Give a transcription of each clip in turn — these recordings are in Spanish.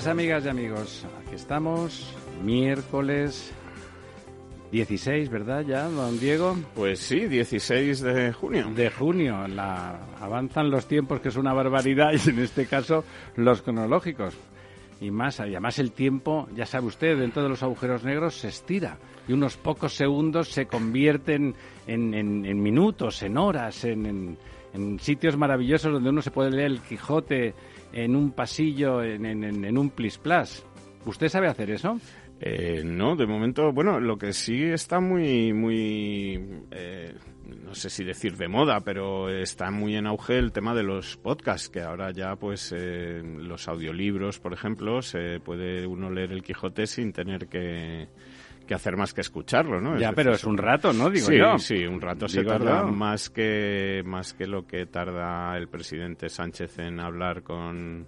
Días, amigas y amigos. Aquí estamos, miércoles 16, ¿verdad? Ya, don Diego. Pues sí, 16 de junio. De junio. La... Avanzan los tiempos, que es una barbaridad, y en este caso los cronológicos. Y más, y además el tiempo, ya sabe usted, dentro de los agujeros negros se estira. Y unos pocos segundos se convierten en, en- en minutos, en horas, en, en- en sitios maravillosos donde uno se puede leer el Quijote en un pasillo, en, en, en- un plis plas. ¿Usted sabe hacer eso? Eh, no, de momento, bueno, lo que sí está muy, muy, eh, no sé si decir de moda, pero está muy en auge el tema de los podcasts, que ahora ya, pues, eh, los audiolibros, por ejemplo, se puede uno leer el Quijote sin tener que, que hacer más que escucharlo, ¿no? ya, decir, pero es un rato, ¿no? Digo sí, yo. sí, un rato se Digo tarda yo. más que más que lo que tarda el presidente Sánchez en hablar con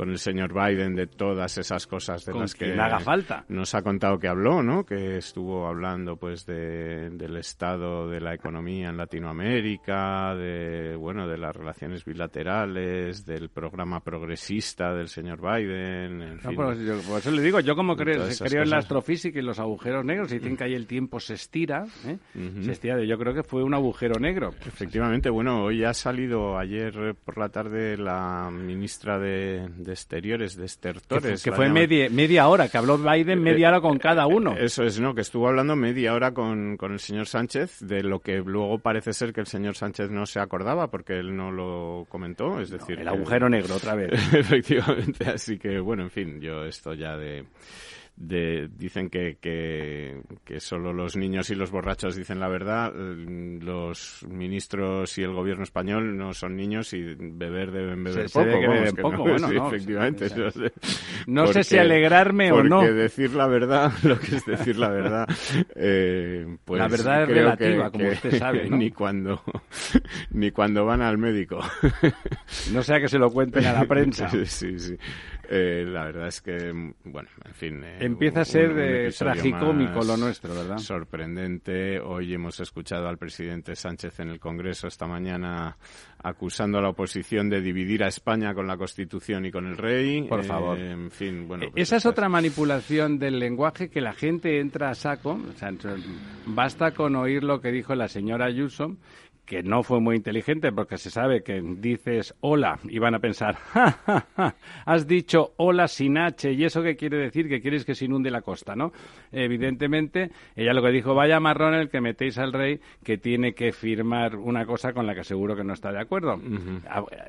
con el señor Biden de todas esas cosas de Con las que quien haga falta. nos ha contado que habló, ¿no? Que estuvo hablando pues de, del estado de la economía en Latinoamérica, de bueno, de las relaciones bilaterales, del programa progresista del señor Biden, en No, fin. pero yo- por eso le digo, yo como creo, creo en la astrofísica y los agujeros negros, y dicen que ahí el tiempo se estira, ¿eh? Se estira, yo creo que fue un agujero negro. Efectivamente, bueno, hoy ha salido ayer por la tarde la ministra de, de Exteriores, de Que Estertores. fue, que fue media, media hora, que habló Biden media hora con cada uno. Eso es, ¿no? Que estuvo hablando media hora con, con el señor Sánchez, de lo que luego parece ser que el señor Sánchez no se acordaba porque él no lo comentó, es decir... El que- agujero negro, otra vez. Efectivamente, así que bueno, en fin, yo esto ya de... de dicen que, que, que solo los niños y los borrachos dicen la verdad, eh, los ministros y el gobierno español no son niños y beber deben beber Se- se poco. vamos, beben que poco, no, bueno, sí, no, efectivamente. no sé, no sé si Porque- alegrarme o no. Porque decir la verdad, lo que es decir la verdad, eh, pues La verdad es creo relativa, que- como usted sabe, ¿no? ni cuando ni cuando van al médico. No sea que se lo cuenten a la prensa. sí, sí. Eh, la verdad es que, bueno, en fin. eh, Empieza a ser eh, tragicómico lo nuestro, ¿verdad? Sorprendente. Hoy hemos escuchado al presidente Sánchez en el Congreso esta mañana acusando a la oposición de dividir a España con la Constitución y con el rey. Por Eh, favor. en fin, bueno. pues Esa es otra manipulación del lenguaje que la gente entra a saco. O sea, basta con oír lo que dijo la señora Ayuso, que no fue muy inteligente porque se sabe que dices hola y van a pensar, "Ja, ja, ja, has dicho hola sin H y eso qué quiere decir que quieres que se inunde la costa, ¿no? Evidentemente, ella lo que dijo, vaya marrón el que metéis al rey que tiene que firmar una cosa con la que seguro que no está de acuerdo.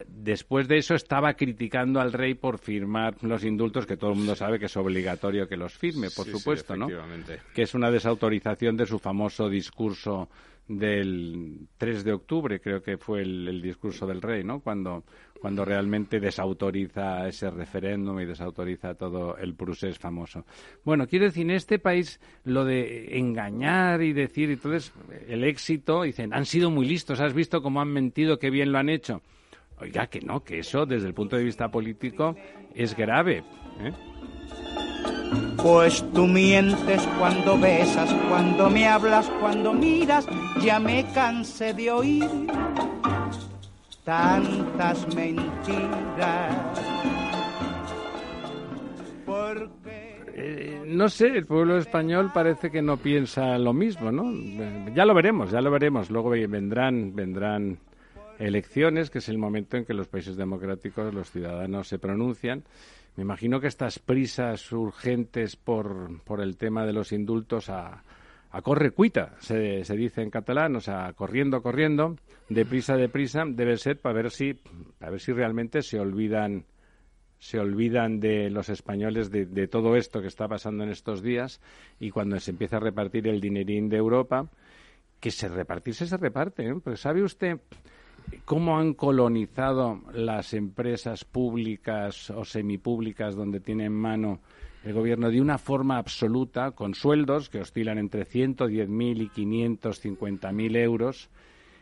Después de eso estaba criticando al rey por firmar los indultos que todo el mundo sabe que es obligatorio que los firme, por Sí, sí, supuesto, ¿no? que es una desautorización de su famoso discurso del 3 de octubre, creo que fue el, discurso del rey, ¿no? Cuando, cuando realmente desautoriza ese referéndum y desautoriza todo el procés famoso. Bueno, quiero decir, en este país lo de engañar y decir, entonces, el éxito, dicen, han sido muy listos, has visto cómo han mentido, qué bien lo han hecho. Oiga, que no, que eso desde el punto de vista político es grave. ¿eh? Pues tú mientes cuando besas, cuando me hablas, cuando miras, ya me cansé de oír tantas mentiras. Porque Eh, no sé, el pueblo español parece que no piensa lo mismo, ¿no? Eh, Ya lo veremos, ya lo veremos. Luego ve- vendrán, vendrán elecciones, que es el momento en que los países democráticos los ciudadanos se pronuncian. Me imagino que estas prisas urgentes por, por el tema de los indultos a, a corre cuita, se, se, dice en catalán, o sea, corriendo, corriendo, deprisa, deprisa, debe ser para ver si, para ver si realmente se olvidan se olvidan de los españoles de, de, todo esto que está pasando en estos días y cuando se empieza a repartir el dinerín de Europa, que se repartirse se reparte. ¿eh? Pero ¿sabe usted cómo han colonizado las empresas públicas o semipúblicas donde tiene en mano el gobierno de una forma absoluta, con sueldos que oscilan entre 110.000 y 550.000 euros?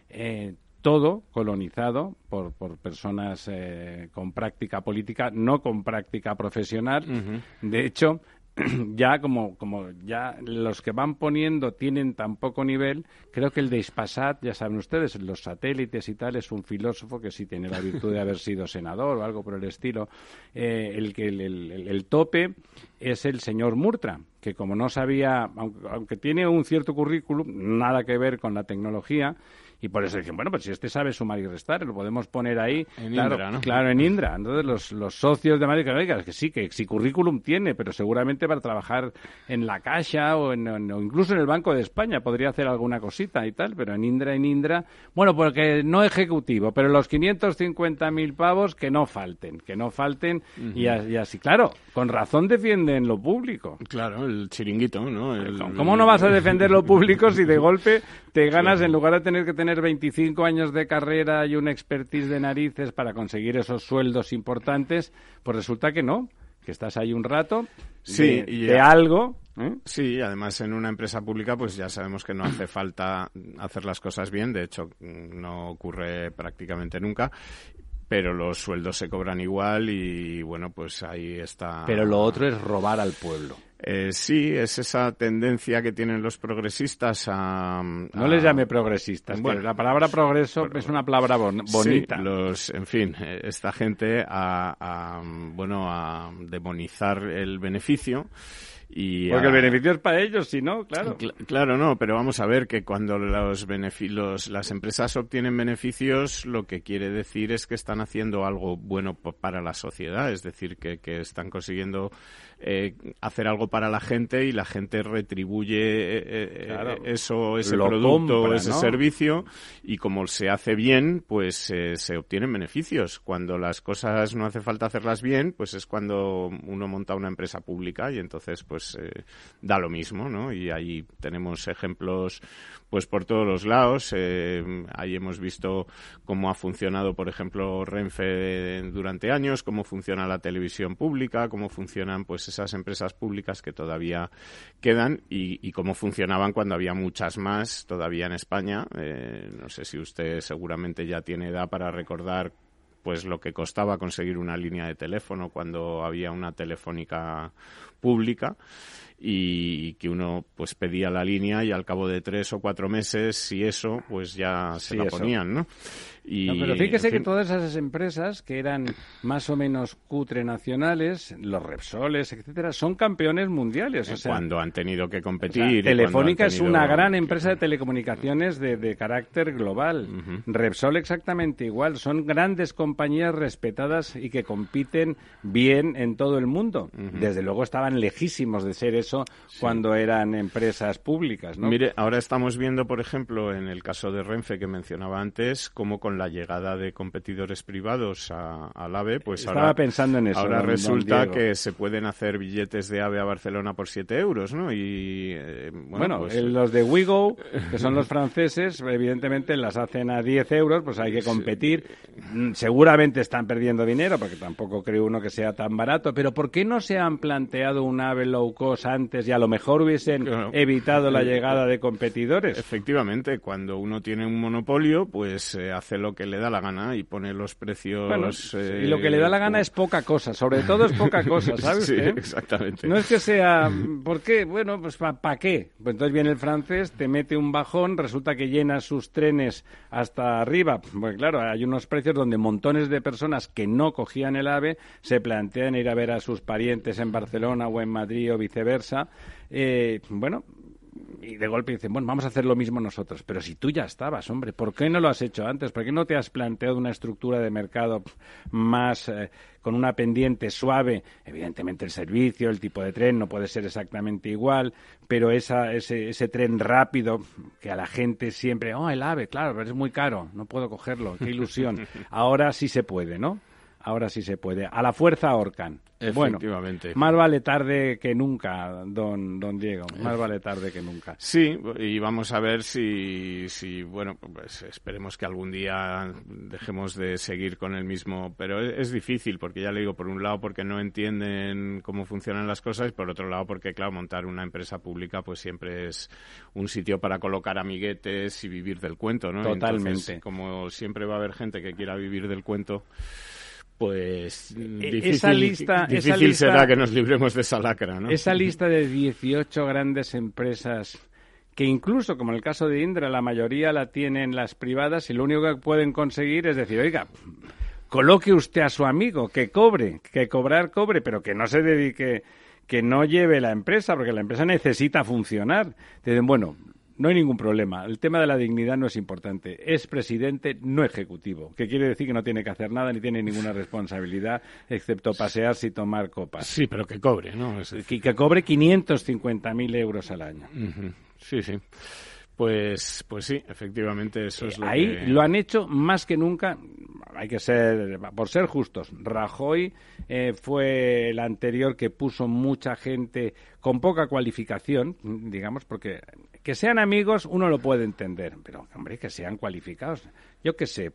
Eh, todo colonizado por, por personas eh, con práctica política, no con práctica profesional. Uh -huh. De hecho, ya como, como ya los que van poniendo tienen tan poco nivel, creo que el de Ispasat, ya saben ustedes, los satélites y tal, es un filósofo que sí tiene la virtud de haber sido senador o algo por el estilo. Eh, el que el, el, el, tope es el señor Murtra, que como no sabía, aunque, aunque tiene un cierto currículum, nada que ver con la tecnología, y por eso dicen, bueno, pues si este sabe sumar y restar, lo podemos poner ahí. En claro, Indra, ¿no? Claro, en Indra. Entonces los, los socios de Madrid, que, que sí, que si currículum tiene, pero seguramente para trabajar en la Caixa o, en, o incluso en el Banco de España podría hacer alguna cosita y tal, pero en Indra, en Indra, bueno, porque no ejecutivo, pero los 550.000 pavos que no falten, que no falten uh -huh. y, y, así, claro, con razón defienden lo público. Claro, el chiringuito, ¿no? El, ¿Cómo no vas a defender lo público si de golpe te ganas, en lugar de tener que tener 25 años de carrera y un expertise de narices para conseguir esos sueldos importantes, pues resulta que no, que estás ahí un rato sí, de, y de algo. ¿eh? Sí, además en una empresa pública pues ya sabemos que no hace falta hacer las cosas bien, de hecho no ocurre prácticamente nunca pero los sueldos se cobran igual y bueno, pues ahí está. Pero lo otro es robar al pueblo. Eh, sí, es esa tendencia que tienen los progresistas a... a... No les llame progresistas, bueno, la palabra progreso pero, es una palabra bon bonita. Sí, los, en fin, esta gente a, a, bueno, a demonizar el beneficio y Porque a... el beneficio es para ellos, si no, claro. Cl claro, no, pero vamos a ver que cuando los, los las empresas obtienen beneficios, lo que quiere decir es que están haciendo algo bueno para la sociedad, es decir, que, que están consiguiendo eh, hacer algo para la gente y la gente retribuye eh, eh claro. eso, ese producto, ese ¿no? servicio y como se hace bien, pues eh, se obtienen beneficios. Cuando las cosas no hace falta hacerlas bien, pues es cuando uno monta una empresa pública y entonces pues eh, da lo mismo, ¿no? Y ahí tenemos ejemplos pues por todos los lados. Eh, ahí hemos visto cómo ha funcionado, por ejemplo, Renfe durante años, cómo funciona la televisión pública, cómo funcionan pues esas empresas públicas que todavía quedan y, y cómo funcionaban cuando había muchas más todavía en España. Eh, no sé si usted seguramente ya tiene edad para recordar pues lo que costaba conseguir una línea de teléfono cuando había una telefónica pública y que uno pues pedía la línea y al cabo de tres o cuatro meses si eso pues ya se sí, la eso. ponían no y no, pero fíjese en fin... que todas esas empresas que eran más o menos cutre nacionales los Repsoles etcétera son campeones mundiales o sea, cuando han tenido que competir o sea, Telefónica tenido... es una gran empresa de telecomunicaciones de, de carácter global uh -huh. Repsol exactamente igual son grandes compañías respetadas y que compiten bien en todo el mundo uh -huh. desde luego estaban lejísimos de ser eso sí. cuando eran empresas públicas. ¿no? Mire, ahora estamos viendo, por ejemplo, en el caso de Renfe que mencionaba antes, cómo con la llegada de competidores privados a, al AVE, pues Estaba ahora, pensando en eso, ahora don, resulta don que se pueden hacer billetes de AVE a Barcelona por 7 euros, ¿no? Y eh, bueno, bueno pues... los de Wigo, que son los franceses, evidentemente las hacen a 10 euros, pues hay que competir. Sí. Seguramente están perdiendo dinero, porque tampoco creo uno que sea tan barato, pero ¿por qué no se han planteado un AVE low cost antes y a lo mejor hubiesen claro. evitado la llegada de competidores. Efectivamente, cuando uno tiene un monopolio, pues eh, hace lo que le da la gana y pone los precios. Bueno, eh, y lo que le da la gana es poca cosa, sobre todo es poca cosa, ¿sabes? sí, exactamente. No es que sea. ¿Por qué? Bueno, pues ¿para pa qué? Pues entonces viene el francés, te mete un bajón, resulta que llena sus trenes hasta arriba. Pues claro, hay unos precios donde montones de personas que no cogían el AVE se plantean ir a ver a sus parientes en Barcelona o en Madrid o viceversa. Eh, bueno, y de golpe dicen, bueno, vamos a hacer lo mismo nosotros. Pero si tú ya estabas, hombre, ¿por qué no lo has hecho antes? ¿Por qué no te has planteado una estructura de mercado más eh, con una pendiente suave? Evidentemente el servicio, el tipo de tren no puede ser exactamente igual, pero esa, ese, ese tren rápido que a la gente siempre, oh, el AVE, claro, pero es muy caro, no puedo cogerlo, qué ilusión. Ahora sí se puede, ¿no? Ahora sí se puede. A la fuerza ahorcan. Efectivamente. Bueno, más vale tarde que nunca, don, don Diego. Más vale tarde que nunca. Sí, y vamos a ver si, si bueno, pues esperemos que algún día dejemos de seguir con el mismo. Pero es, difícil, porque ya le digo, por un lado, porque no entienden cómo funcionan las cosas, y por otro lado, porque, claro, montar una empresa pública, pues siempre es un sitio para colocar amiguetes y vivir del cuento, ¿no? Totalmente. como siempre va a haber gente que quiera vivir del cuento pues E- difícil, esa lista- difícil esa lista- será que nos libremos de esa lacra, ¿no? Esa lista de 18 grandes empresas que incluso, como en el caso de Indra, la mayoría la tienen las privadas y lo único que pueden conseguir es decir, oiga, coloque usted a su amigo, que cobre, que cobrar cobre, pero que no se dedique, que no lleve la empresa, porque la empresa necesita funcionar. Dicen, bueno, no hay ningún problema. El tema de la dignidad no es importante. Es presidente, no ejecutivo, que quiere decir que no tiene que hacer nada ni tiene ninguna responsabilidad, excepto pasearse y tomar copas. Sí, pero que cobre, ¿no? Es- Que, que cobre 550.000 euros al año. Sí, sí. Pues, pues sí, efectivamente eso es lo Ahí que... lo han hecho más que nunca. Hay que ser, por ser justos. Rajoy eh, fue el anterior que puso mucha gente con poca cualificación, digamos, porque que sean amigos uno lo puede entender, pero hombre, que sean cualificados. Yo qué sé,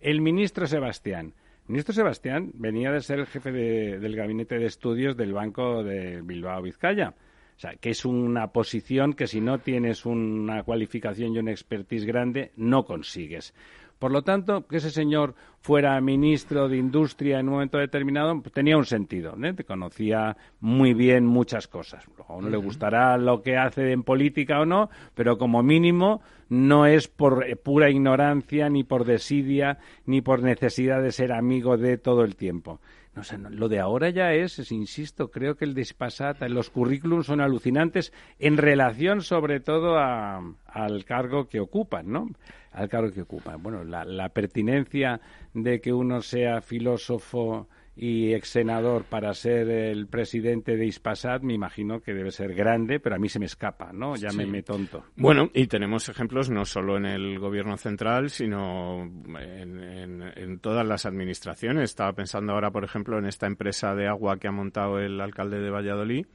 el ministro Sebastián. El ministro Sebastián venía de ser el jefe de- del gabinete de estudios del Banco de Bilbao Vizcaya. O sea, que es una posición que si no tienes una cualificación y una expertise grande, no consigues. Por lo tanto, que ese señor fuera ministro de Industria en un momento determinado pues, tenía un sentido. ¿eh? Te Conocía muy bien muchas cosas. A uno le gustará lo que hace en política o no, pero como mínimo no es por eh, pura ignorancia, ni por desidia, ni por necesidad de ser amigo de todo el tiempo. Sé, no, lo de ahora ya es, es, insisto, creo que el despasata, los currículums son alucinantes en relación sobre todo a- al cargo que ocupan, ¿no? Al cargo que ocupan. Bueno, la, la pertinencia de que uno sea filósofo y ex senador para ser el presidente de Ispasat, me imagino que debe ser grande, pero a mí se me escapa, ¿no? Ya me, Sí. tonto. Bueno, y tenemos ejemplos no solo en el gobierno central, sino en, en- en todas las administraciones. Estaba pensando ahora, por ejemplo, en esta empresa de agua que ha montado el alcalde de Valladolid,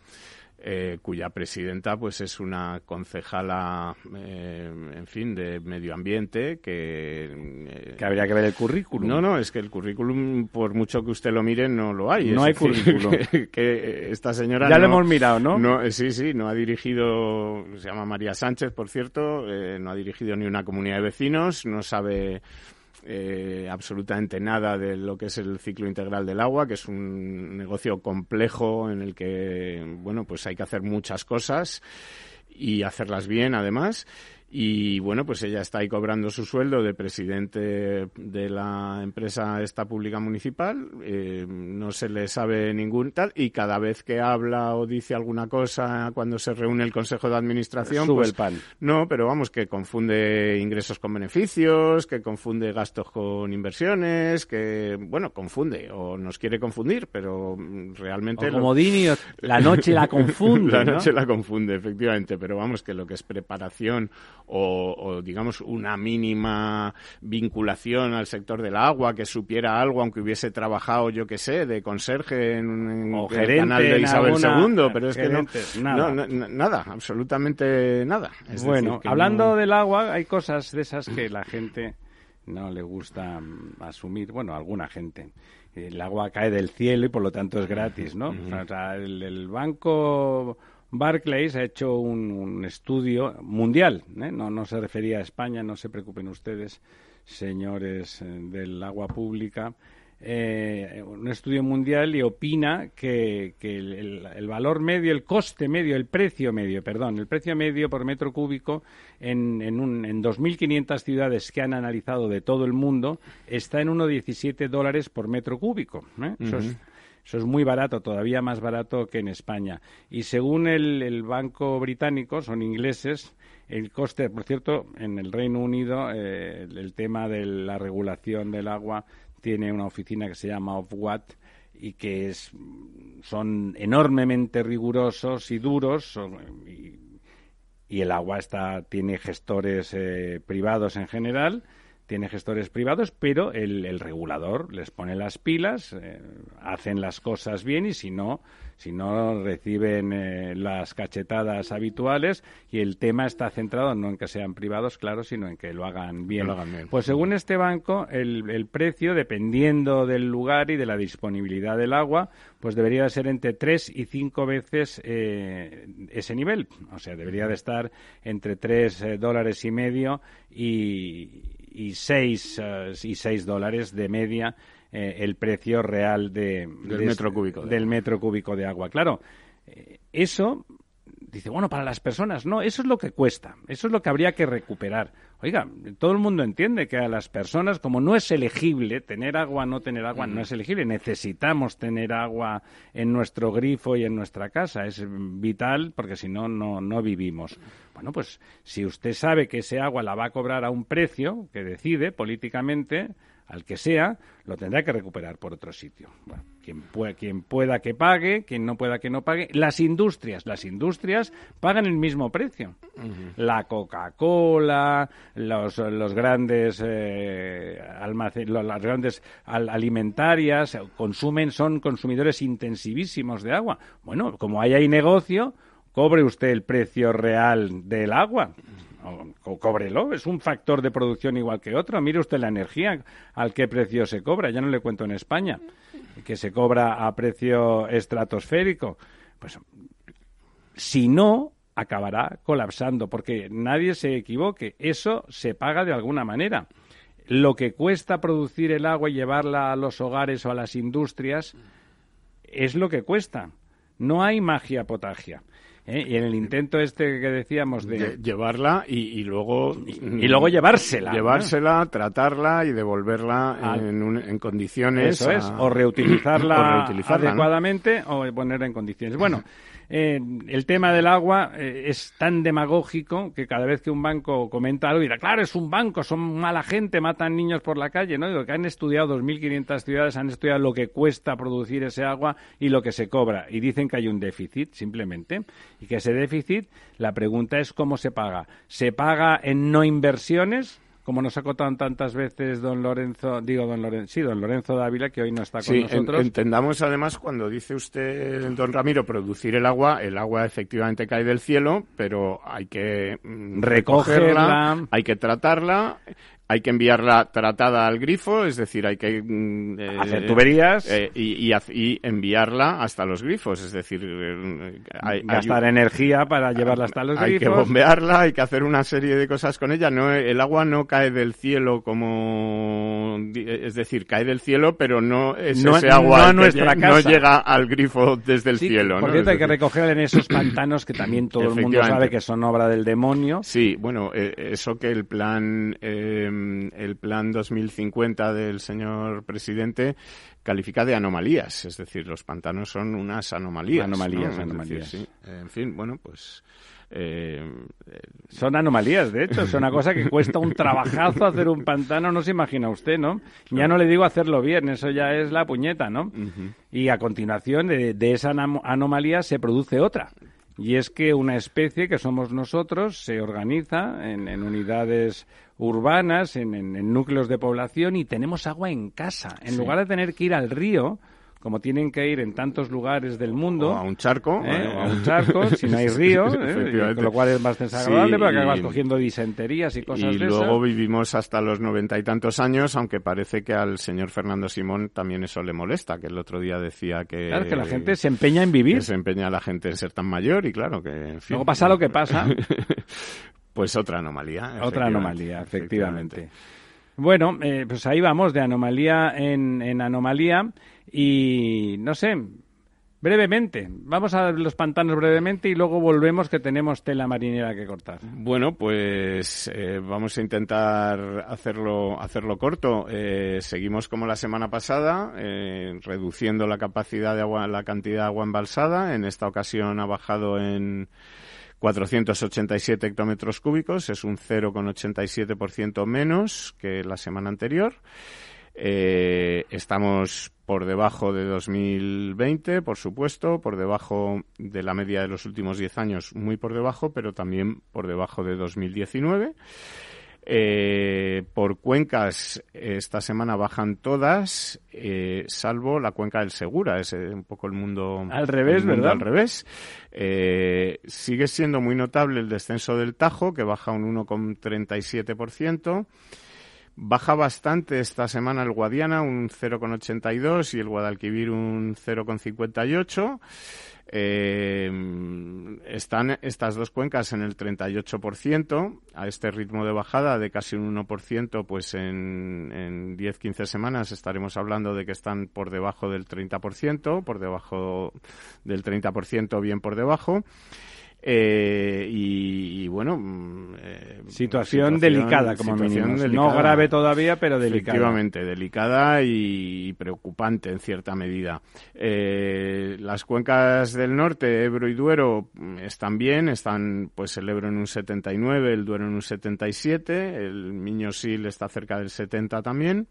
eh, cuya presidenta pues es una concejala, eh, en fin, de medio ambiente que... eh, Que habría que ver el currículum. no, no, es que el currículum, por mucho que usted lo mire, no lo hay. No hay decir, currículum. Que, que esta señora. Ya no- lo hemos mirado, ¿no? eh, sí, sí, no ha dirigido. Se llama María Sánchez, por cierto. eh, no ha dirigido ni una comunidad de vecinos. No sabe. Eh, absolutamente nada de lo que es el ciclo integral del agua, que es un negocio complejo en el que, bueno, pues hay que hacer muchas cosas y hacerlas bien, además. Y bueno, pues ella está ahí cobrando su sueldo de presidente de la empresa esta pública municipal. eh, no se le sabe ningún tal. Y cada vez que habla o dice alguna cosa cuando se reúne el consejo de administración, Sube pues el pan. no, pero vamos, que confunde ingresos con beneficios, que confunde gastos con inversiones, que, bueno, confunde o nos quiere confundir, pero realmente... O lo- como Dini, la noche la confunde, la ¿no? noche la confunde, efectivamente, pero vamos, que lo que es preparación o, o, digamos, una mínima vinculación al sector del agua, que supiera algo, aunque hubiese trabajado, yo que sé, de conserje en, el gerente canal de Isabel alguna- II, pero es que no, nada. no, no, nada, absolutamente nada. Es bueno, decir, hablando no- del agua, hay cosas de esas que la gente no le gusta mm, asumir. Bueno, alguna gente. El agua cae del cielo y por lo tanto es gratis, ¿no? O sea, el, el banco Barclays ha hecho un, estudio mundial, ¿eh? no, se refería a España, no se preocupen ustedes, señores eh, del agua pública. eh, un estudio mundial y opina que, el valor medio, el coste medio, el precio medio, perdón, el precio medio por metro cúbico en, en, un, en 2.500 ciudades que han analizado de todo el mundo está en 1,17 dólares por metro cúbico. ¿eh? Eso es- Eso es muy barato, todavía más barato que en España. Y según el, Banco Británico, son ingleses, el coste, por cierto, en el Reino Unido, eh, el tema de la regulación del agua tiene una oficina que se llama Ofwat y que es, son enormemente rigurosos y duros y, el agua está tiene gestores eh, privados en general tiene gestores privados, pero el, regulador les pone las pilas, eh, hacen las cosas bien y si no, si no reciben eh, las cachetadas habituales y el tema está centrado no en que sean privados, claro, sino en que lo hagan bien. Pues según este banco, el, precio, dependiendo del lugar y de la disponibilidad del agua, pues debería de ser entre tres y cinco veces eh, ese nivel. O sea, debería de estar entre tres dólares y medio y, y 6 eh, y seis dólares de media eh, el precio real de, del, metro cúbico de del metro cúbico de agua. Claro, eh, eso dice, bueno, para las personas, no, eso es lo que cuesta, eso es lo que habría que recuperar. Oiga, todo el mundo entiende que a las personas, como no es elegible, tener agua, no tener agua, no es elegible, necesitamos tener agua en nuestro grifo y en nuestra casa, es vital porque si no, no vivimos. Bueno, pues si usted sabe que ese agua la va a cobrar a un precio que decide políticamente, al que sea, lo tendrá que recuperar por otro sitio. Bueno, quien, pueda, quien pueda que pague, quien no pueda que no pague. Las industrias, las industrias pagan el mismo precio. La Coca-Cola, los, los grandes eh, las grandes alimentarias consumen, son consumidores intensivísimos de agua. Bueno, como hay ahí negocio, cobre usted el precio real del agua o, cóbrelo, es un factor de producción igual que otro. Mire usted la energía, al qué precio se cobra, ya no le cuento en España, que se cobra a precio estratosférico. Pues si no, acabará colapsando, porque nadie se equivoque, eso se paga de alguna manera. Lo que cuesta producir el agua y llevarla a los hogares o a las industrias es lo que cuesta. No hay magia potagia. ¿Eh? Y en el intento este que decíamos de... llevarla y, luego... Y, luego llevársela. Llevársela, tratarla y devolverla en, condiciones... Eso es, o reutilizarla, adecuadamente o ponerla en condiciones. Bueno, eh, el tema del agua eh, es tan demagógico que cada vez que un banco comenta algo dirá, claro, es un banco, son mala gente, matan niños por la calle, ¿no? Digo, que han estudiado 2.500 ciudades, han estudiado lo que cuesta producir ese agua y lo que se cobra. Y dicen que hay un déficit, simplemente. Y que ese déficit, la pregunta es cómo se paga. ¿Se paga en no inversiones? Como nos ha contado tantas veces don Lorenzo, digo don Lorenzo, sí, don Lorenzo Dávila, que hoy no está con nosotros. entendamos además cuando dice usted, don Ramiro, producir el agua, el agua efectivamente cae del cielo, pero hay que mm, recogerla, hay que tratarla, hay que enviarla tratada al grifo, es decir, hay que mm, eh, hacer tuberías eh, y, enviarla hasta los grifos, es decir, eh, hay, gastar energía para llevarla hasta los grifos. Hay que bombearla, hay que hacer una serie de cosas con ella. No, el agua no cae del cielo como, es decir, cae del cielo, pero no es ese agua no, nuestra no llega al grifo desde el cielo. Por cierto, hay que recoger en esos pantanos que también todo el mundo sabe que son obra del demonio. Sí, bueno, eso que el plan el plan 2050 del señor presidente califica de anomalías, es decir, los pantanos son unas anomalías. Anomalías, anomalías. En fin, bueno, pues... Eh, son anomalías, de hecho, es una cosa que cuesta un trabajazo hacer un pantano, no se imagina usted, ¿no? Ya no le digo hacerlo bien, eso ya es la puñeta, ¿no? Y a continuación de, de esa anomalía se produce otra, y es que una especie que somos nosotros se organiza en, en unidades urbanas, en, en, núcleos de población y tenemos agua en casa. En lugar de tener que ir al río, como tienen que ir en tantos lugares del mundo. O a un charco. ¿eh? O a un charco, si no hay río, ¿eh? con lo cual es más desagradable, porque acabas cogiendo disenterías y cosas y de luego vivimos hasta los noventa y tantos años, aunque parece que al señor Fernando Simón también eso le molesta, que el otro día decía que... Claro, que la gente se empeña en vivir. se empeña la gente en ser tan mayor y claro que... En luego pasa lo que pasa. pues otra anomalía. Otra anomalía, efectivamente. Bueno, eh, pues ahí vamos, de anomalía en, en anomalía. Y no sé, Brevemente, vamos a los pantanos brevemente y luego volvemos que tenemos tela marinera que cortar. Bueno, pues eh, vamos a intentar hacerlo, hacerlo corto. Eh, seguimos como la semana pasada, eh, reduciendo la capacidad de agua, la cantidad de agua embalsada. En esta ocasión ha bajado en 487 hectómetros cúbicos, es un 0,87% menos que la semana anterior. Eh, estamos por debajo de 2020, por supuesto, por debajo de la media de los últimos 10 años, muy por debajo, pero también por debajo de 2019. Eh, por cuencas, esta semana bajan todas, eh, salvo la cuenca del Segura, es eh, un poco el mundo al revés, ¿verdad? Al revés. Eh, sigue siendo muy notable el descenso del Tajo, que baja un 1,37%. Baja bastante esta semana el Guadiana, un 0,82 y el Guadalquivir un 0,58. Eh, están estas dos cuencas en el 38%, a este ritmo de bajada de casi un 1%, pues en, en 10-15 semanas estaremos hablando de que están por debajo del 30%, por debajo del 30%, bien por debajo. Eh, y, bueno, mm, eh, situación, delicada como mínimo. No grave todavía, pero delicada. Efectivamente, delicada y preocupante en cierta medida. Eh, las cuencas del norte, Ebro y Duero, mm, están bien, están pues el Ebro en un 79, el Duero en un 77, el Miño-Sil está cerca del 70 también.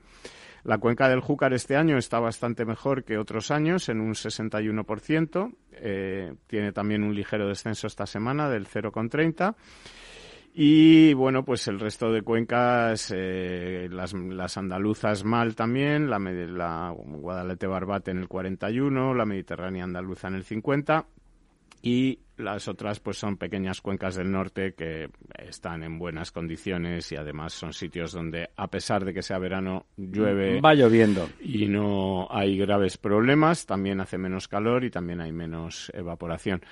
La cuenca del Júcar este año está bastante mejor que otros años, en un 61%. Eh, tiene también un ligero descenso esta semana del 0,30%. Y bueno, pues el resto de cuencas, eh, las, las, andaluzas mal también, la, la Guadalete Barbate en el 41, la Mediterránea andaluza en el 50 y las otras pues son pequeñas cuencas del norte que están en buenas condiciones y además son sitios donde a pesar de que sea verano llueve va lloviendo. y no hay graves problemas también hace menos calor y también hay menos evaporación.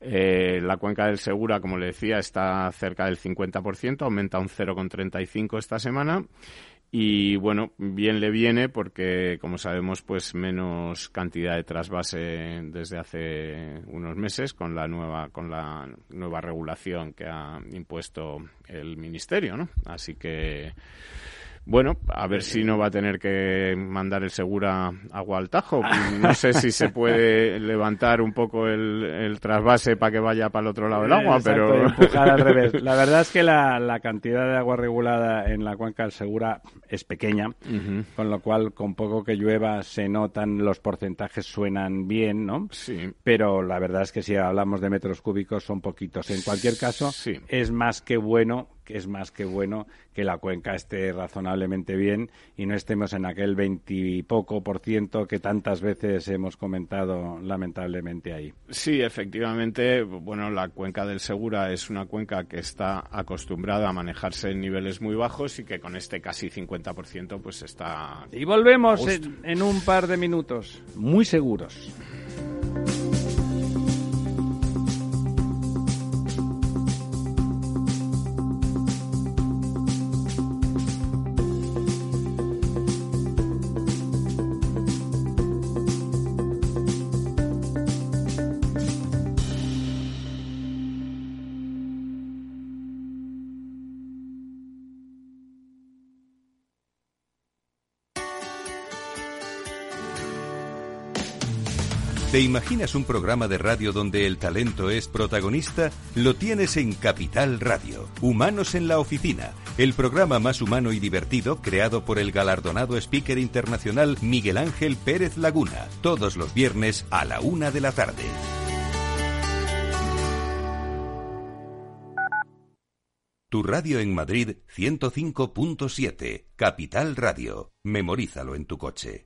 Eh, la cuenca del Segura como le decía está cerca del 50% aumenta un 0,35 esta semana y bueno, bien le viene porque, como sabemos, pues menos cantidad de trasvase desde hace unos meses con la nueva, con la nueva regulación que ha impuesto el ministerio, ¿no? Así que bueno, a ver si no va a tener que mandar el Segura agua al Tajo. No sé si se puede levantar un poco el, trasvase para que vaya para el otro lado del agua, pero... al revés. La verdad es que la, cantidad de agua regulada en la cuenca del Segura es pequeña, con lo cual con poco que llueva se notan, los porcentajes suenan bien, ¿no? Sí. Pero la verdad es que si hablamos de metros cúbicos son poquitos. En cualquier caso, es más que bueno que es más que bueno que la cuenca esté razonablemente bien y no estemos en aquel veintipoco por ciento que tantas veces hemos comentado lamentablemente ahí. Sí, efectivamente, bueno, la cuenca del Segura es una cuenca que está acostumbrada a manejarse en niveles muy bajos y que con este casi 50% pues está... Y volvemos en un par de minutos, muy seguros. ¿Te imaginas un programa de radio donde el talento es protagonista? Lo tienes en Capital Radio, Humanos en la Oficina, el programa más humano y divertido creado por el galardonado speaker internacional Miguel Ángel Pérez Laguna, todos los viernes a la una de la tarde. Tu radio en Madrid 105.7, Capital Radio. Memorízalo en tu coche.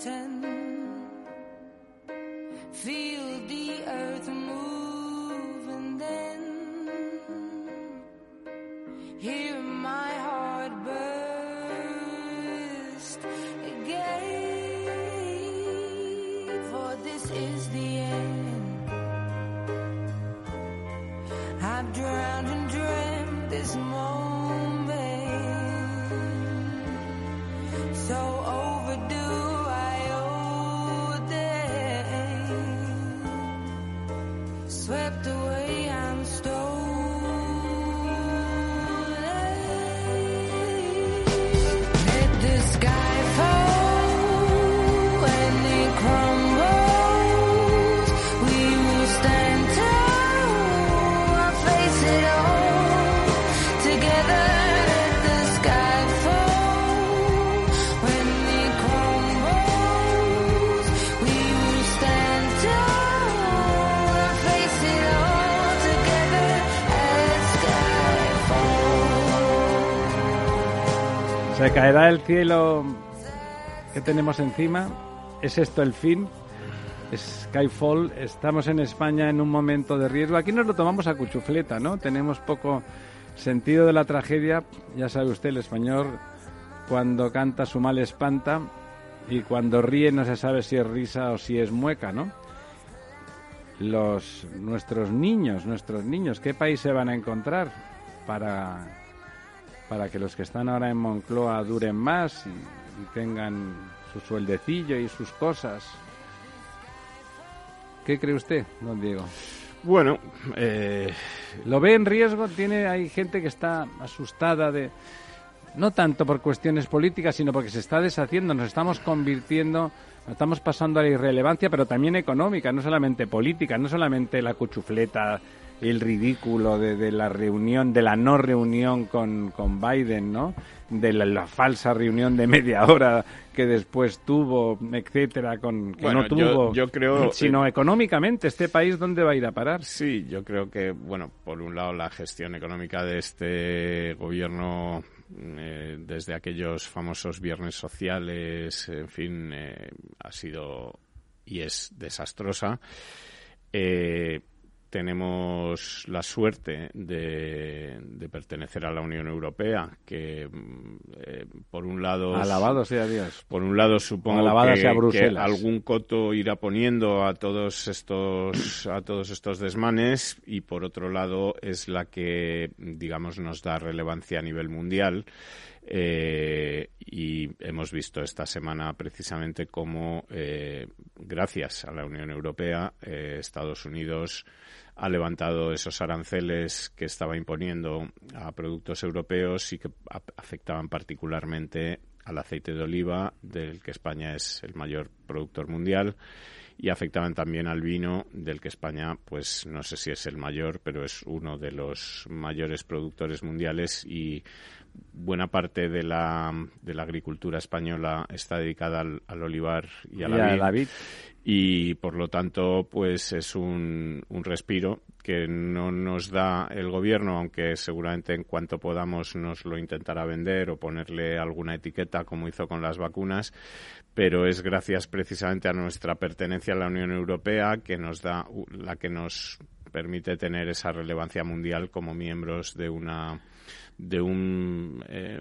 pretend. Feel the earth move. Caerá el cielo que tenemos encima. ¿Es esto el fin? Skyfall, estamos en España en un momento de riesgo. Aquí nos lo tomamos a cuchufleta, ¿no? Tenemos poco sentido de la tragedia. Ya sabe usted, el español, cuando canta su mal espanta y cuando ríe no se sabe si es risa o si es mueca, ¿no? Los, nuestros niños, nuestros niños, ¿qué país se van a encontrar para, para que los que están ahora en Moncloa duren más y, y tengan su sueldecillo y sus cosas? ¿Qué cree usted, don Diego? Bueno, eh, ¿Lo ve en riesgo? Tiene, hay gente que está asustada de, no tanto por cuestiones políticas, sino porque se está deshaciendo, nos estamos convirtiendo, nos estamos pasando a la irrelevancia, pero también económica, no solamente política, no solamente la cuchufleta, el ridículo de, de la reunión, de la no reunión con, con Biden, ¿no? De la, la falsa reunión de media hora que después tuvo, etcétera, con que Bueno, no yo- tuvo, yo creo, sino eh, económicamente, este país dónde va a ir a parar. Sí, yo creo que, bueno, por un lado la gestión económica de este gobierno eh, desde aquellos famosos viernes sociales, en fin, eh, ha sido y es desastrosa. Eh, tenemos la suerte de, de pertenecer a la Unión Europea, que eh, por un lado Alabado sea Dios. por un lado, supongo que, sea que algún coto irá poniendo a todos estos a todos estos desmanes y por otro lado es la que digamos nos da relevancia a nivel mundial eh, y hemos visto esta semana precisamente cómo eh, gracias a la Unión Europea eh, Estados Unidos ha levantado esos aranceles que estaba imponiendo a productos europeos y que afectaban particularmente al aceite de oliva, del que España es el mayor productor mundial, y afectaban también al vino, del que España, pues no sé si es el mayor, pero es uno de los mayores productores mundiales y buena parte de la, de la agricultura española está dedicada al, al olivar y a Y la a vid la vid. y por lo tanto pues es un, un respiro que no nos da el gobierno aunque seguramente en cuanto podamos nos lo intentará vender o ponerle alguna etiqueta como hizo con las vacunas pero es gracias precisamente a nuestra pertenencia hacia la Unión Europea que nos da la que nos permite tener esa relevancia mundial como miembros de una de un, eh,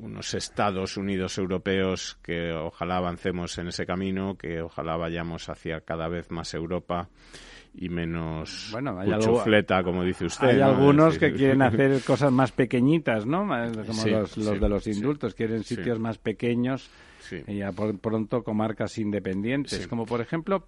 unos Estados Unidos europeos que ojalá avancemos en ese camino, que ojalá vayamos hacia cada vez más Europa y menos bueno, hay cuchufleta, como dice usted. Hay ¿no? algunos decir, que quieren hacer cosas más pequeñitas, ¿no? Como Sí, los, los sí, de los sí, indultos, quieren sitios más pequeños Sí. y ya por pronto comarcas independientes. Sí. Como por ejemplo,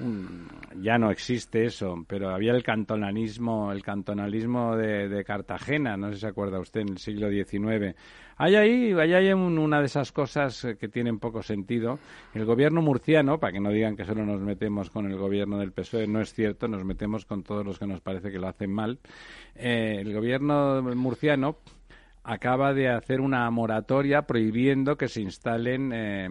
mm, ya no existe eso, pero había el cantonalismo, el cantonalismo de, de Cartagena, no sé si se acuerda usted, en el siglo XIX. Hay ahí, hay ahí un- una de esas cosas eh, que tienen poco sentido. El gobierno murciano, para que no digan que solo nos metemos con el gobierno del PSOE, no es cierto, nos metemos con todos los que nos parece que lo hacen mal. Eh, el gobierno murciano acaba de hacer una moratoria prohibiendo que se instalen eh,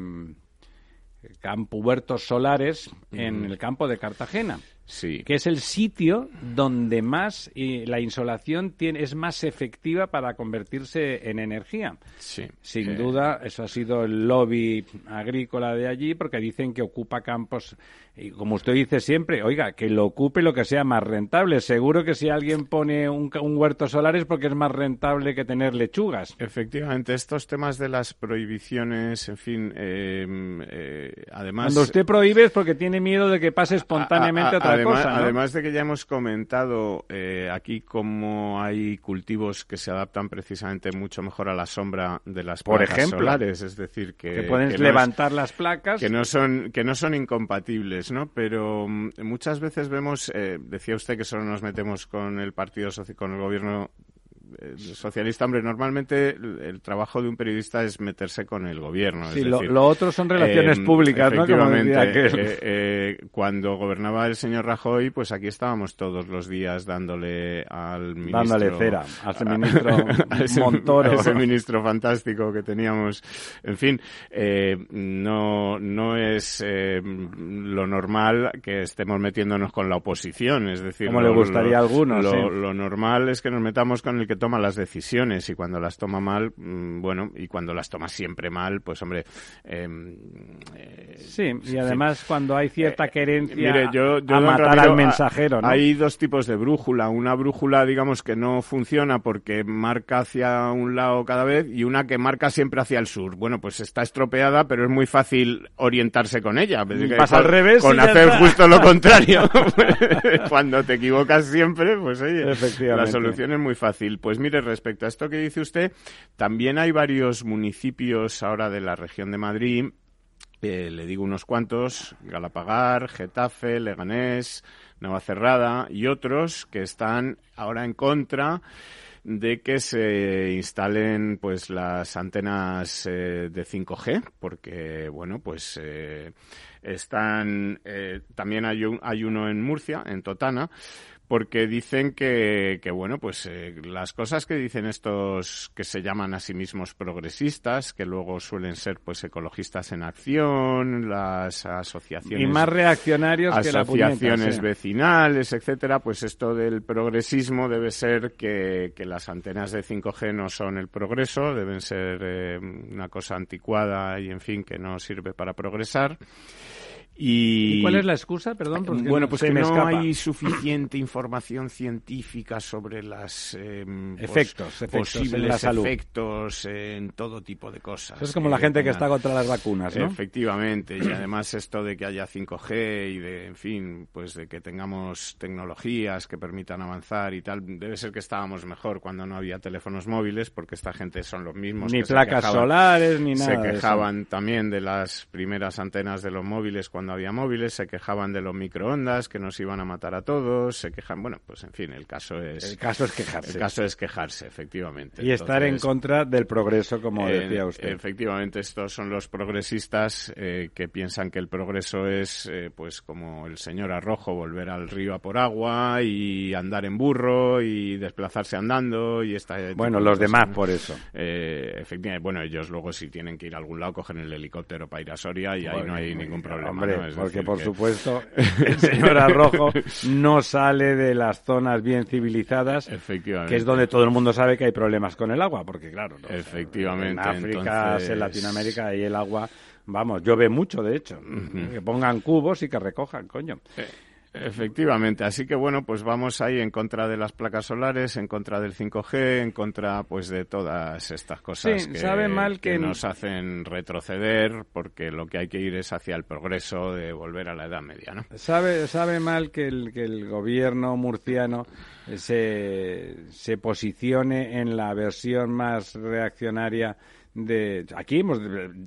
campo, huertos solares en el campo de Cartagena, Sí. que es el sitio donde más eh, la insolación tiene, es más efectiva para convertirse en energía. Sí. Sin duda, eso ha sido el lobby agrícola de allí, porque dicen que ocupa campos, y como usted dice siempre, oiga, que lo ocupe lo que sea más rentable. Seguro que si alguien pone un, huerto solar es porque es más rentable que tener lechugas. Efectivamente, estos temas de las prohibiciones, en fin, eh, eh, además... Cuando usted prohíbe es porque tiene miedo de que pase espontáneamente A- a- otra además, cosa, ¿no? además de que ya hemos comentado eh, aquí cómo hay cultivos que se adaptan precisamente mucho mejor a la sombra de las Por placas ejemplo. solares, es decir, que, que pueden que no es- levantar las placas. que no son que no son incompatibles, ¿no? Pero mm, muchas veces vemos, eh, decía usted que solo nos metemos con el partido con el gobierno socialista, hombre, normalmente el, el trabajo de un periodista es meterse con el gobierno. Sí, es lo, decir, lo otro son relaciones eh, públicas, ¿no? Efectivamente, eh, eh, cuando gobernaba el señor Rajoy, pues aquí estábamos todos los días dándole al ministro... Dándole cera a ese ministro a ese- Montoro. a ese ministro fantástico que teníamos. En fin, eh, no, no es eh, lo normal que estemos metiéndonos con la oposición. Es decir, Como lo- le gustaría lo- a algunos, Lo, lo normal es que nos metamos con el que toma las decisiones y cuando las toma mal, mm, bueno, y cuando las toma siempre mal, pues hombre. eh, eh, Sí, y además cuando hay cierta querencia Mire, yo, yo a matar Ramiro, al mensajero, ¿no? Hay dos tipos de brújula. Una brújula, digamos, que no funciona porque marca hacia un lado cada vez y una que marca siempre hacia el sur. Bueno, pues está estropeada, pero es muy fácil orientarse con ella. Que Pasa al revés Con hacer está. justo lo contrario. Cuando te equivocas siempre, pues oye, la solución es muy fácil. Pues mire, respecto a esto que dice usted, también hay varios municipios ahora de la región de Madrid eh, le digo unos cuantos, Galapagar, Getafe, Leganés, Navacerrada y otros que están ahora en contra de que se instalen pues las antenas eh, de 5G porque bueno pues eh, están eh, también hay un, hay uno en Murcia en Totana porque dicen que, que bueno, pues eh, las cosas que dicen estos que se llaman a sí mismos progresistas, que luego suelen ser pues ecologistas en acción, las asociaciones y más reaccionarios que la puñeta, asociaciones vecinales, etcétera, pues esto del progresismo debe ser que, que las antenas de 5G no son el progreso, deben ser eh, una cosa anticuada y en fin que no sirve para progresar. Y, ¿Y cuál es la excusa? Perdón, porque bueno, no- pues que me no escapa. hay suficiente información científica sobre eh, pos- Efectos, efectos en posibles la salud. efectos en todo tipo de cosas. Eso es como la gente que está contra las vacunas, ¿no? Efectivamente, y además esto de que haya 5G y de, en fin, pues de que tengamos tecnologías que permitan avanzar y tal, debe ser que estábamos mejor cuando no había teléfonos móviles, porque esta gente son los mismos Ni que se placas quejaban- solares, ni nada. se quejaban también de las primeras antenas de los móviles cuando había móviles, se quejaban de los microondas que nos iban a matar a todos, se quejan, bueno, pues en fin, el caso es El caso es quejarse. el caso es quejarse, efectivamente. y estar en contra del progreso, como eh, decía usted. Efectivamente, estos son los progresistas eh, que piensan que el progreso es, eh, pues, como el señor Arrojo, volver al río a por agua y andar en burro y desplazarse andando y esta. bueno, los demás por eso. Eh, efectivamente, bueno, ellos luego si tienen que ir a algún lado cogen el helicóptero para ir a Soria y ahí no hay ningún problema. Hombre, ¿no? Es porque por que- supuesto el señor Arrojo no sale de las zonas bien civilizadas, Efectivamente. que es donde todo el mundo sabe que hay problemas con el agua, porque claro, ¿no? Efectivamente, en África, entonces- en Latinoamérica, ahí el agua vamos, llueve mucho, de hecho. Que pongan cubos y que recojan, coño. Efectivamente, así que bueno, pues vamos ahí en contra de las placas solares, en contra del 5G, en contra pues de todas estas cosas Sí, que, sabe mal que- nos hacen retroceder porque lo que hay que ir es hacia el progreso de volver a la Edad Media, ¿no? Sabe, sabe mal que el, que el gobierno murciano se, se posicione en la versión más reaccionaria de aquí hemos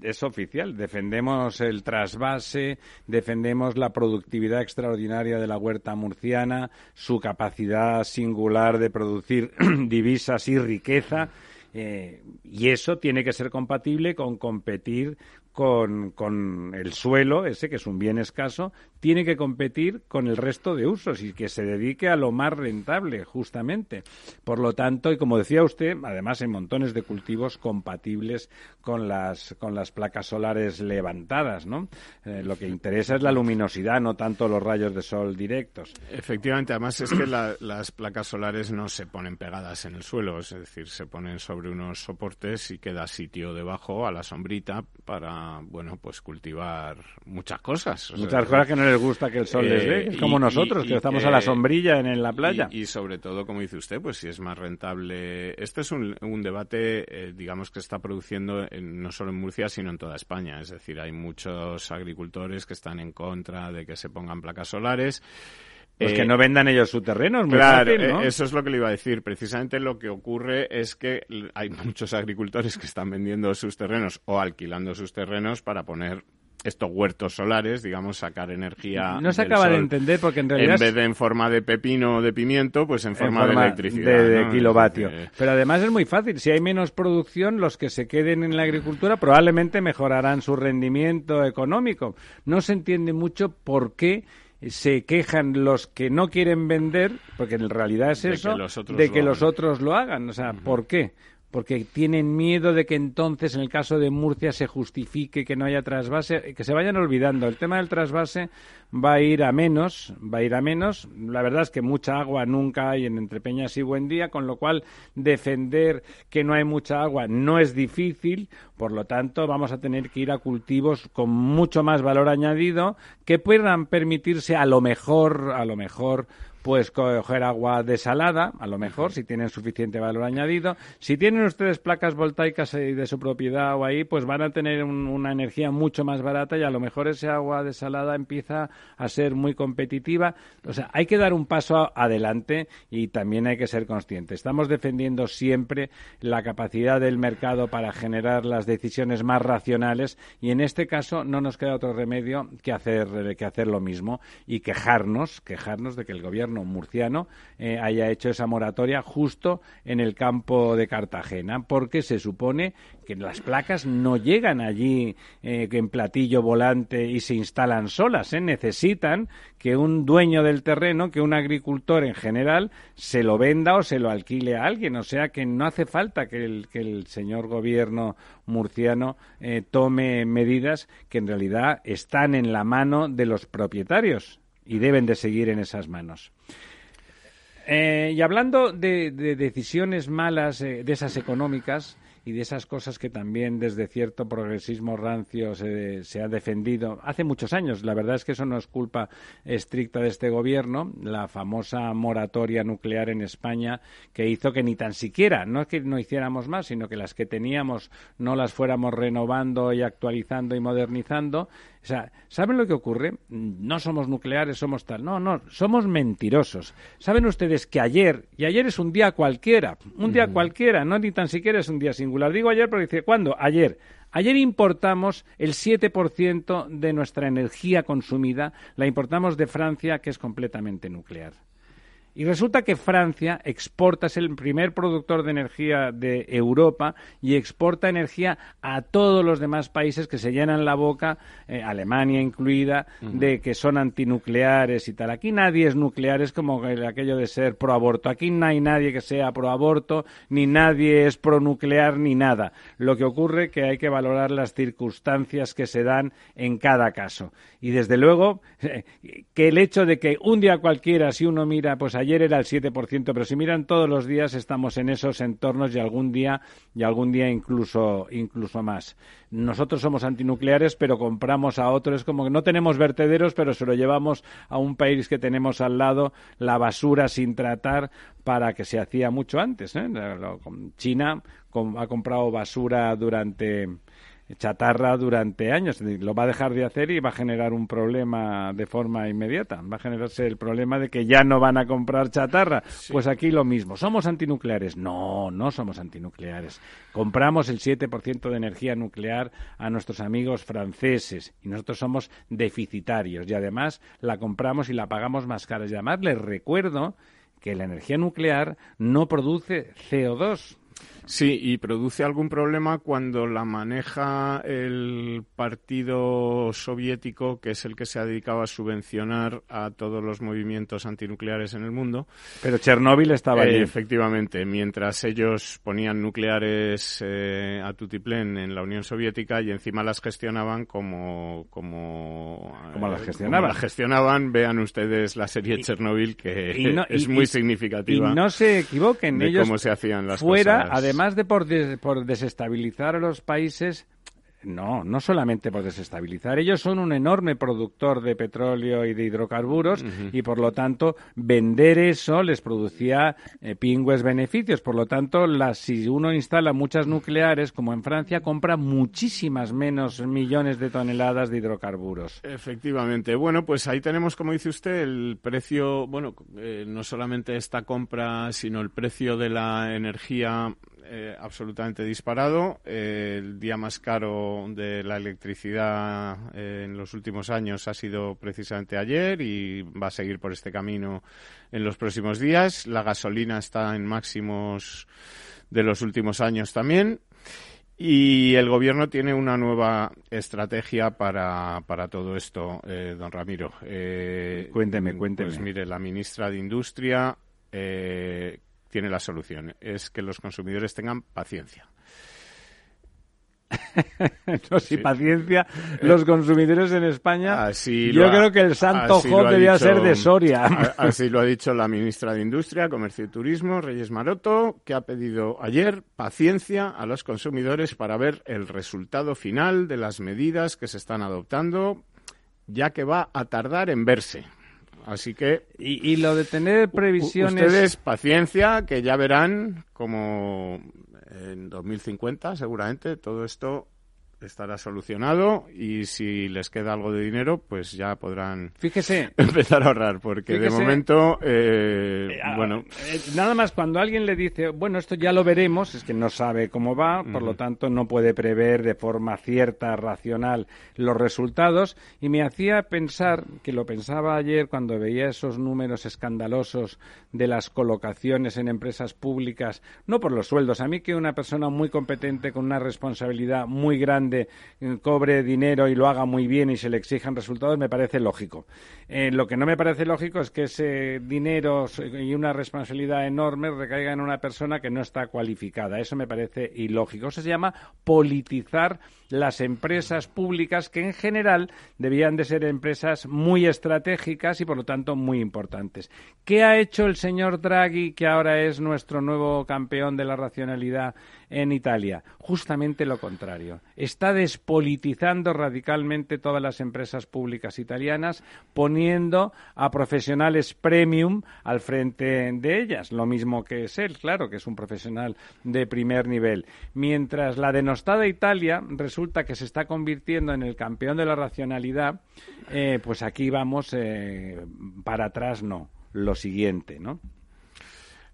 es oficial defendemos el trasvase defendemos la productividad extraordinaria de la huerta murciana su capacidad singular de producir divisas y riqueza eh, y eso tiene que ser compatible con competir con, con el suelo, ese que es un bien escaso, tiene que competir con el resto de usos y que se dedique a lo más rentable, justamente. Por lo tanto, y como decía usted, además hay montones de cultivos compatibles con las, con las placas solares levantadas, ¿no? Eh, lo que interesa es la luminosidad, no tanto los rayos de sol directos. Efectivamente, además es que la- las placas solares no se ponen pegadas en el suelo, es decir, se ponen sobre unos soportes y queda sitio debajo a la sombrita para, bueno, pues cultivar muchas cosas. O sea, Muchas cosas que no les gusta que el sol les dé, Eh, es como y- nosotros, y- que y estamos que- a la sombrilla en, en la playa. Y, sobre todo, como dice usted, pues si es más rentable. Este es un, un debate, eh, digamos, que está produciendo en- no solo en Murcia, sino en toda España. Es decir, hay muchos agricultores que están en contra de que se pongan placas solares. Pues Eh, que no vendan ellos su terreno, es muy Claro, fácil, ¿no? eh, eso es lo que le iba a decir. Precisamente lo que ocurre es que hay muchos agricultores que están vendiendo sus terrenos o alquilando sus terrenos para poner estos huertos solares, digamos, sacar energía. No se del acaba de entender porque en realidad En vez de en forma de pepino o de pimiento, pues en en forma, de electricidad. de- de ¿no? kilovatio. Pero además es muy fácil. Si hay menos producción, los que se queden en la agricultura probablemente mejorarán su rendimiento económico. No se entiende mucho por qué se quejan los que no quieren vender, porque en realidad es De que eso, otros de que los otros lo hagan. O sea, ¿por qué? Porque tienen miedo de que entonces, en el caso de Murcia, se justifique que no haya trasvase, que se vayan olvidando. El tema del trasvase va a ir a menos, va a ir a menos. La verdad es que mucha agua nunca hay en Entrepeñas y Buendía, con lo cual defender que no hay mucha agua no es difícil. Por lo tanto, vamos a tener que ir a cultivos con mucho más valor añadido que puedan permitirse a lo mejor, a lo mejor, pues coger agua desalada, a lo mejor, si tienen suficiente valor añadido. Si tienen ustedes placas voltaicas eh, de su propiedad o ahí, pues van a tener un- una energía mucho más barata y a lo mejor ese agua desalada empieza a ser muy competitiva. O sea, hay que dar un paso adelante y también hay que ser consciente. Estamos defendiendo siempre la capacidad del mercado para generar las decisiones más racionales y en este caso no nos queda otro remedio que hacer, que hacer lo mismo y quejarnos, quejarnos de que el gobierno murciano eh, haya hecho esa moratoria justo en el campo de Cartagena, porque se supone que las placas no llegan allí eh, en platillo volante y se instalan solas, ¿eh? necesitan que un dueño del terreno, que un agricultor en general, se lo venda o se lo alquile a alguien, o sea que no hace falta que el, señor gobierno murciano eh, tome medidas que en realidad están en la mano de los propietarios y deben de seguir en esas manos. Eh, y hablando de, de decisiones malas, eh, de esas económicas y de esas cosas que también desde cierto progresismo rancio se, se ha defendido hace muchos años, la verdad es que eso no es culpa estricta de este gobierno, la famosa moratoria nuclear en España que hizo que ni tan siquiera, no es que no hiciéramos más, sino que las que teníamos no las fuéramos renovando y actualizando y modernizando. O sea, ¿saben lo que ocurre? No somos nucleares, somos tal. No, no, somos mentirosos. ¿Saben ustedes que ayer, y ayer es un día cualquiera, un día cualquiera, no ni tan siquiera es un día singular. Digo ayer porque dice, ¿cuándo? Ayer. Ayer importamos el 7% de nuestra energía consumida, la importamos de Francia, que es completamente nuclear. Y resulta que Francia exporta, es el primer productor de energía de Europa y exporta energía a todos los demás países que se llenan la boca, eh, Alemania incluida, de que son antinucleares y tal. Aquí nadie es nuclear, es como el- aquello de ser pro aborto. Aquí no hay nadie que sea pro aborto, ni nadie es pro nuclear, ni nada. Lo que ocurre que hay que valorar las circunstancias que se dan en cada caso. Y desde luego, que el hecho de que un día cualquiera, si uno mira, pues allí ayer era el 7%, pero si miran todos los días estamos en esos entornos y algún día y algún día incluso incluso más. Nosotros somos antinucleares, pero compramos a otros, como que no tenemos vertederos, pero se lo llevamos a un país que tenemos al lado, la basura sin tratar para que se hacía mucho antes. ¿eh? China ha comprado basura durante chatarra durante años. Lo va a dejar de hacer y va a generar un problema de forma inmediata. Va a generarse el problema de que ya no van a comprar chatarra. Pues aquí lo mismo. ¿Somos antinucleares? No, no somos antinucleares. Compramos el 7% de energía nuclear a nuestros amigos franceses y nosotros somos deficitarios y además la compramos y la pagamos más cara. Y además les recuerdo que la energía nuclear no produce CO2 Sí, y produce algún problema cuando la maneja el partido soviético, que es el que se ha dedicado a subvencionar a todos los movimientos antinucleares en el mundo. Pero Chernóbil estaba allí. efectivamente, mientras ellos ponían nucleares eh, a tutiplén en la Unión Soviética y encima las gestionaban como como, las gestionaban. las gestionaban, vean ustedes la serie Chernóbil que es muy significativa. Y no se equivoquen, de ellos cómo se hacían las fuera, cosas. además de por, des- por desestabilizar a los países, no, no solamente por desestabilizar. Ellos son un enorme productor de petróleo y de hidrocarburos y, por lo tanto, vender eso les producía eh, pingües beneficios. Por lo tanto, las, si uno instala muchas nucleares, como en Francia, compra muchísimas menos millones de toneladas de hidrocarburos. Efectivamente. Bueno, pues ahí tenemos, como dice usted, el precio, bueno, eh, no solamente esta compra, sino el precio de la energía eh, absolutamente disparado. Eh, el día más caro de la electricidad eh, en los últimos años ha sido precisamente ayer y va a seguir por este camino en los próximos días. La gasolina está en máximos de los últimos años también. Y el gobierno tiene una nueva estrategia para, para todo esto, don Ramiro. Cuénteme, cuénteme. Pues mire, la ministra de Industria eh, tiene la solución. Es que los consumidores tengan paciencia. no, si paciencia, los consumidores en España. Así yo ha- creo que el santo Job debía dicho- ser de Soria. a- Así lo ha dicho la ministra de Industria, Comercio y Turismo, Reyes Maroto, que ha pedido ayer paciencia a los consumidores para ver el resultado final de las medidas que se están adoptando, ya que va a tardar en verse. Así que Y, y lo de tener previsiones. ustedes paciencia, que ya verán como en 2050 seguramente todo esto estará solucionado y si les queda algo de dinero, pues ya podrán Fíjese. empezar a ahorrar, porque de momento, eh, eh, ah, bueno, eh, nada más cuando alguien le dice, bueno, esto ya lo veremos, es que no sabe cómo va, por lo tanto no puede prever de forma cierta, racional, los resultados. Y me hacía pensar, que lo pensaba ayer cuando veía esos números escandalosos de las colocaciones en empresas públicas, no por los sueldos. A mí que una persona muy competente, con una responsabilidad muy grande, eh, cobre dinero y lo haga muy bien y se le exijan resultados, me parece lógico. Eh, lo que no me parece lógico es que ese dinero y una responsabilidad enorme recaiga en una persona que no está cualificada. Eso me parece ilógico. Eso se llama politizar las empresas públicas que en general debían de ser empresas muy estratégicas y por lo tanto muy importantes. ¿Qué ha hecho el señor Draghi, que ahora es nuestro nuevo campeón de la racionalidad en Italia? Justamente lo contrario. Está despolitizando radicalmente todas las empresas públicas italianas, a profesionales premium al frente de ellas, lo mismo que es él, claro, que es un profesional de primer nivel. Mientras la denostada Italia resulta que se está convirtiendo en el campeón de la racionalidad, eh, pues aquí vamos eh, para atrás, no. Lo siguiente, ¿no?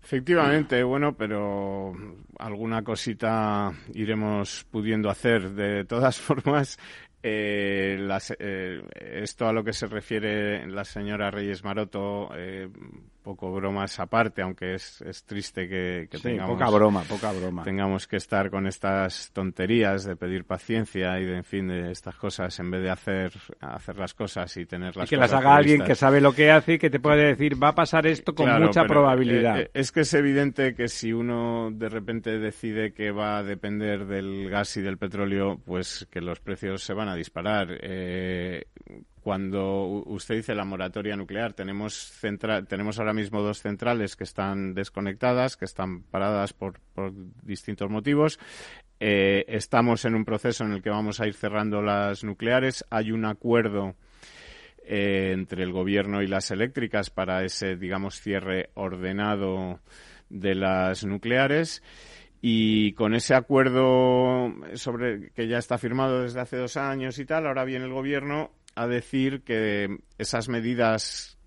efectivamente, bueno, pero alguna cosita iremos pudiendo hacer. De todas formas, eh, las- eh, esto a lo que se refiere la señora Reyes Maroto, eh, poco bromas aparte, aunque es, es triste que, que Sí, tengamos poca broma, poca broma. tengamos que estar con estas tonterías de pedir paciencia y de, en fin, de estas cosas en vez de hacer, hacer las cosas y tener Y las que las haga alguien que sabe lo que hace y que te puede decir, va a pasar esto con Claro, mucha probabilidad. eh, es que es evidente que si uno de repente decide que va a depender del gas y del petróleo, pues que los precios se van a disparar. Eh, cuando usted dice la moratoria nuclear, tenemos, centra- tenemos ahora mismo dos centrales que están desconectadas, que están paradas por, por distintos motivos. Eh, estamos en un proceso en el que vamos a ir cerrando las nucleares. Hay un acuerdo eh, entre el gobierno y las eléctricas para ese, digamos, cierre ordenado de las nucleares. Y con ese acuerdo sobre que ya está firmado desde hace dos años y tal, ahora viene el gobierno a decir que esas medidas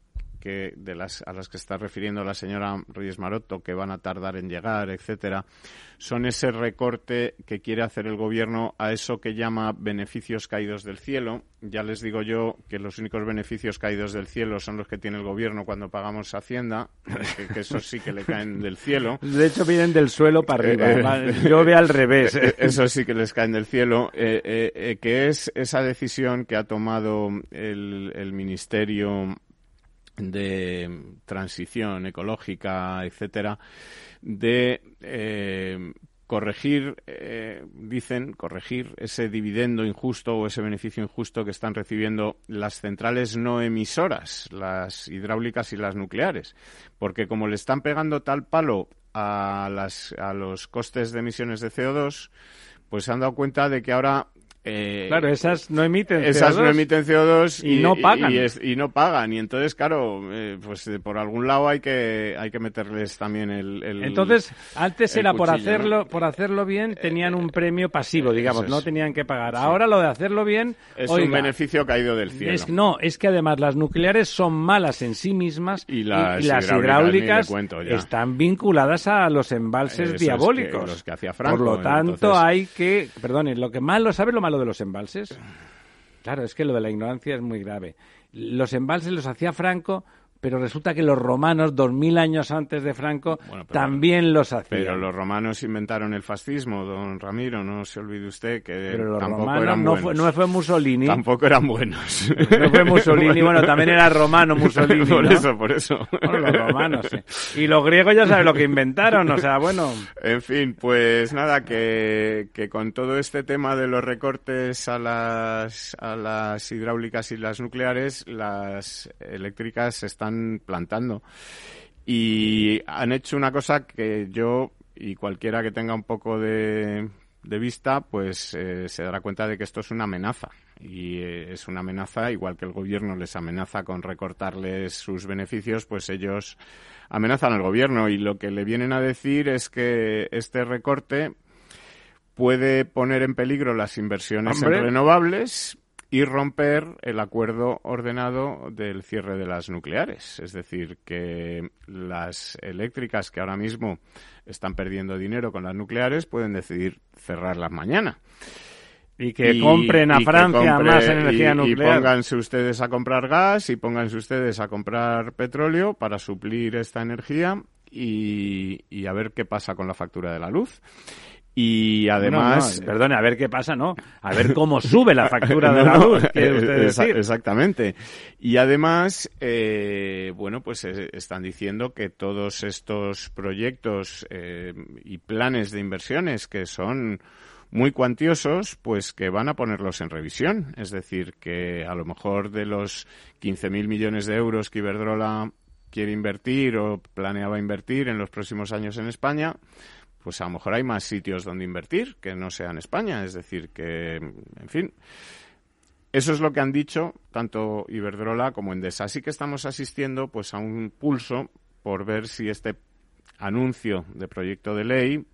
que de las a las que está refiriendo la señora Reyes Maroto que van a tardar en llegar, etcétera, son ese recorte que quiere hacer el gobierno a eso que llama beneficios caídos del cielo. Ya les digo yo que los únicos beneficios caídos del cielo son los que tiene el gobierno cuando pagamos Hacienda, que, que esos sí que le caen del cielo. De hecho, vienen del suelo para arriba. Eh, eh, Va- Yo veo al revés. Eh, Eso sí que les caen del cielo, eh, eh, eh, que es esa decisión que ha tomado el, el Ministerio de Transición Ecológica, etcétera, de eh, corregir, eh, dicen, corregir ese dividendo injusto o ese beneficio injusto que están recibiendo las centrales no emisoras, las hidráulicas y las nucleares. Porque como le están pegando tal palo a, las, a los costes de emisiones de CO2, pues se han dado cuenta de que ahora... eh, Claro, esas no emiten esas CO2. no emiten CO2 y no pagan. Y, es- y no pagan. Y entonces, claro, eh, pues eh, por algún lado hay que hay que meterles también el. el- Entonces, antes el era por hacerlo, ¿no? Por hacerlo bien, tenían un premio pasivo, digamos, es. no tenían que pagar. Ahora lo de hacerlo bien, Es oiga, un beneficio caído del cielo. es- no, es que además las nucleares son malas en sí mismas Y las las hidráulicas, están vinculadas a los embalses Eso diabólicos. que los que hacía Franco, Por lo tanto, entonces- hay que, perdone, lo que malo, ¿sabe lo malo de los embalses? Claro, es que lo de la ignorancia es muy grave. Los embalses los hacía Franco, pero resulta que los romanos, dos mil años antes de Franco, Bueno, pero- también los hacían. Pero los romanos inventaron el fascismo, don Ramiro, no se olvide usted que Pero los tampoco romanos eran no buenos. fue, no fue Mussolini. Tampoco eran buenos. No fue Mussolini, bueno, también era romano Mussolini, por ¿no? eso, por eso. Bueno, los romanos, sí. Y los griegos ya saben lo que inventaron, o sea, bueno... En fin, pues nada, que, que con todo este tema de los recortes a las, a las hidráulicas y las nucleares, las eléctricas se están plantando. Y han hecho una cosa que yo y cualquiera que tenga un poco de, de vista, pues eh, se dará cuenta de que esto es una amenaza. Y eh, es una amenaza, igual que el gobierno les amenaza con recortarles sus beneficios, pues ellos amenazan al gobierno. Y lo que le vienen a decir es que este recorte puede poner en peligro las inversiones Hombre. en renovables y romper el acuerdo ordenado del cierre de las nucleares. Es decir, que las eléctricas que ahora mismo están perdiendo dinero con las nucleares pueden decidir cerrarlas mañana. Y que Y- compren a Francia compre- más energía y- nuclear. Y pónganse ustedes a comprar gas y pónganse ustedes a comprar petróleo para suplir esta energía y, y a ver qué pasa con la factura de la luz. Y además... No, no, perdone, a ver qué pasa, ¿no? A ver cómo sube la factura de la luz, decir. Exactamente. Y además, eh, bueno, pues eh, están diciendo que todos estos proyectos eh, y planes de inversiones que son muy cuantiosos, pues que van a ponerlos en revisión. Es decir, que a lo mejor de los 15.000 millones de euros que Iberdrola quiere invertir o planeaba invertir en los próximos años en España, pues a lo mejor hay más sitios donde invertir que no sean España. Es decir, que, en fin, eso es lo que han dicho tanto Iberdrola como Endesa. Así que estamos asistiendo pues a un pulso por ver si este anuncio de proyecto de ley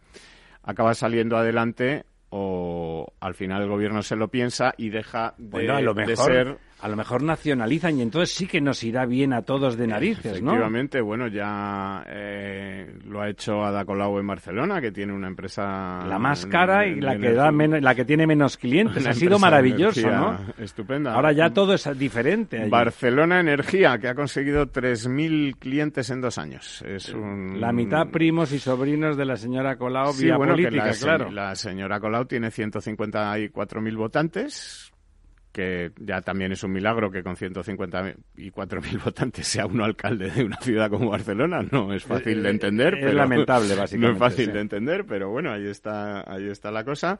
acaba saliendo adelante o al final el gobierno se lo piensa y deja de, Bueno, a lo de ser a lo mejor nacionalizan y entonces sí que nos irá bien a todos de narices, ¿no? Efectivamente, bueno, ya eh, lo ha hecho Ada Colau en Barcelona, que tiene una empresa... La más cara y la que da menos, la que tiene menos clientes. Ha sido maravilloso, ¿no? Estupenda. Ahora ya todo es diferente. allí. Barcelona Energía, que ha conseguido 3.000 clientes en dos años. Es un... La mitad primos y sobrinos de la señora Colau Sí, vía bueno, que política, la, se- claro. la señora Colau tiene 154.000 votantes, que ya también es un milagro que con 154.000 votantes sea uno alcalde de una ciudad como Barcelona. No es fácil de entender. es pero- lamentable, No básicamente, es fácil sí. de entender, pero bueno, ahí está, ahí está la cosa.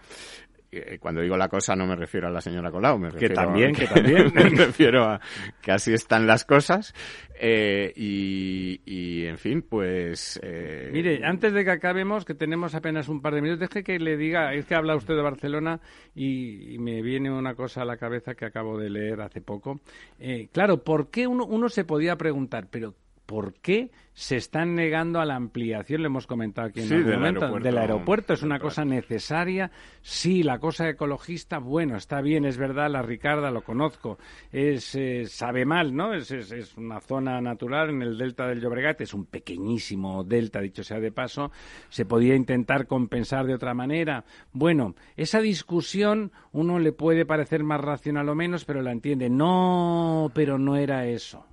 Eh, cuando digo la cosa no me refiero a la señora Colau, me refiero también, a, que también. me refiero a que así están las cosas. eh, y, y, en fin, pues... eh, Mire, antes de que acabemos, que tenemos apenas un par de minutos, deje que le diga, es que habla usted de Barcelona y, y me viene una cosa a la cabeza que acabo de leer hace poco. Eh, claro, ¿por qué uno, uno se podía preguntar, pero ¿por qué se están negando a la ampliación? Le hemos comentado aquí en Sí, algún del momento, aeropuerto. del aeropuerto. Es una cosa necesaria. Sí, la cosa ecologista, bueno, está bien, es verdad, la Ricarda, lo conozco. Es, eh, sabe mal, ¿no? Es, es, es una zona natural en el delta del Llobregat, es un pequeñísimo delta, dicho sea de paso. Se podía intentar compensar de otra manera. Bueno, esa discusión uno le puede parecer más racional o menos, pero la entiende. No, pero no era eso.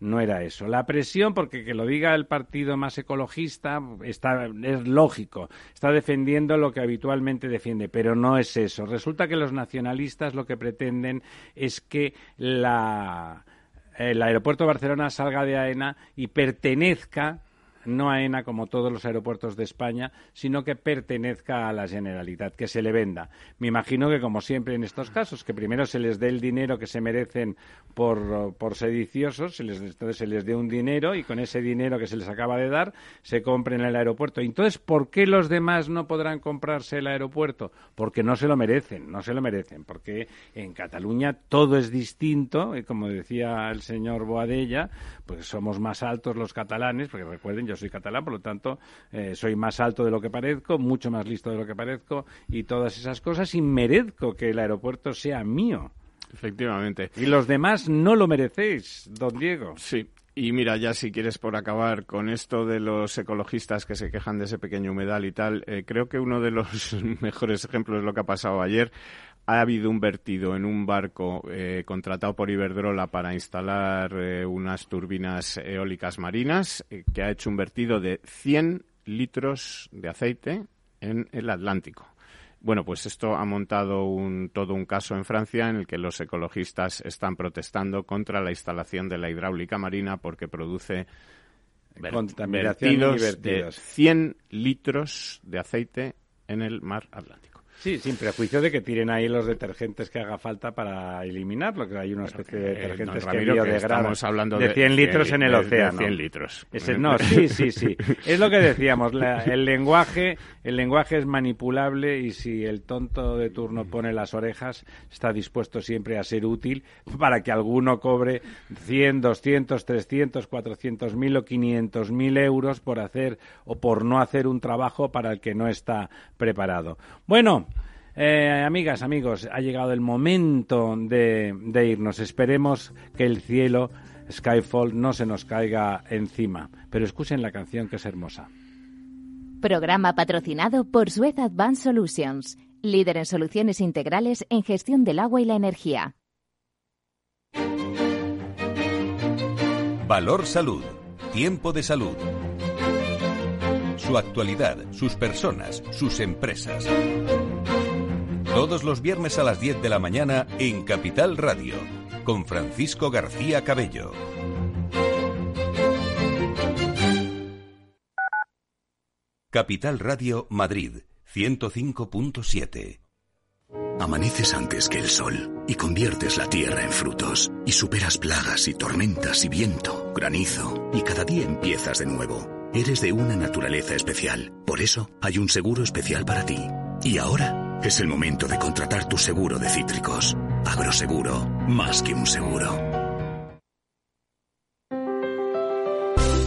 No era eso. La presión, porque que lo diga el partido más ecologista, está, es lógico. Está defendiendo lo que habitualmente defiende, pero no es eso. Resulta que los nacionalistas lo que pretenden es que la, el aeropuerto de Barcelona salga de AENA y pertenezca no AENA como todos los aeropuertos de España, sino que pertenezca a la Generalitat, que se le venda. Me imagino que, como siempre en estos casos, que primero se les dé el dinero que se merecen por, por sediciosos, se les, entonces se les dé un dinero y con ese dinero que se les acaba de dar se compren el aeropuerto. Entonces, ¿por qué los demás no podrán comprarse el aeropuerto? Porque no se lo merecen, no se lo merecen, porque en Cataluña todo es distinto, y como decía el señor Boadella, pues somos más altos los catalanes, porque recuerden, yo soy catalán, por lo tanto, eh, soy más alto de lo que parezco, mucho más listo de lo que parezco, y todas esas cosas, y merezco que el aeropuerto sea mío. Efectivamente. Y los demás no lo merecéis, don Diego. Sí. Y mira, ya si quieres por acabar con esto de los ecologistas que se quejan de ese pequeño humedal y tal, eh, creo que uno de los mejores ejemplos es lo que ha pasado ayer. Ha habido un vertido en un barco eh, contratado por Iberdrola para instalar eh, unas turbinas eólicas marinas eh, que ha hecho un vertido de 100 litros de aceite en el Atlántico. Bueno, pues esto ha montado un, todo un caso en Francia en el que los ecologistas están protestando contra la instalación de la hidráulica marina porque produce vertidos de vertidos. 100 litros de aceite en el mar Atlántico. Sí, sin prejuicio de que tiren ahí los detergentes que haga falta para eliminarlo, que hay una especie de Eh, detergentes que Ramiro, que biodegradan. estamos hablando de de 100 litros 100 en el de- de océano. 100 litros. Ese- no, sí, sí, sí. Es lo que decíamos, la- el lenguaje, el lenguaje es manipulable y si el tonto de turno pone las orejas, está dispuesto siempre a ser útil para que alguno cobre 100, 200, 300, 400 mil o 500 mil euros por hacer o por no hacer un trabajo para el que no está preparado. Bueno, eh, amigas, amigos, ha llegado el momento de, de irnos. Esperemos que el cielo, Skyfall, no se nos caiga encima. Pero escuchen la canción que es hermosa. Programa patrocinado por Suez Advanced Solutions, líder en soluciones integrales en gestión del agua y la energía. Valor Salud. Tiempo de salud. Su actualidad, sus personas, sus empresas. Todos los viernes a las 10 de la mañana en Capital Radio, con Francisco García Cabello. Capital Radio Madrid, 105.7. Amaneces antes que el sol y conviertes la tierra en frutos y superas plagas y tormentas y viento, granizo y cada día empiezas de nuevo. Eres de una naturaleza especial, por eso hay un seguro especial para ti. Y ahora es el momento de contratar tu seguro de cítricos. Agroseguro, más que un seguro.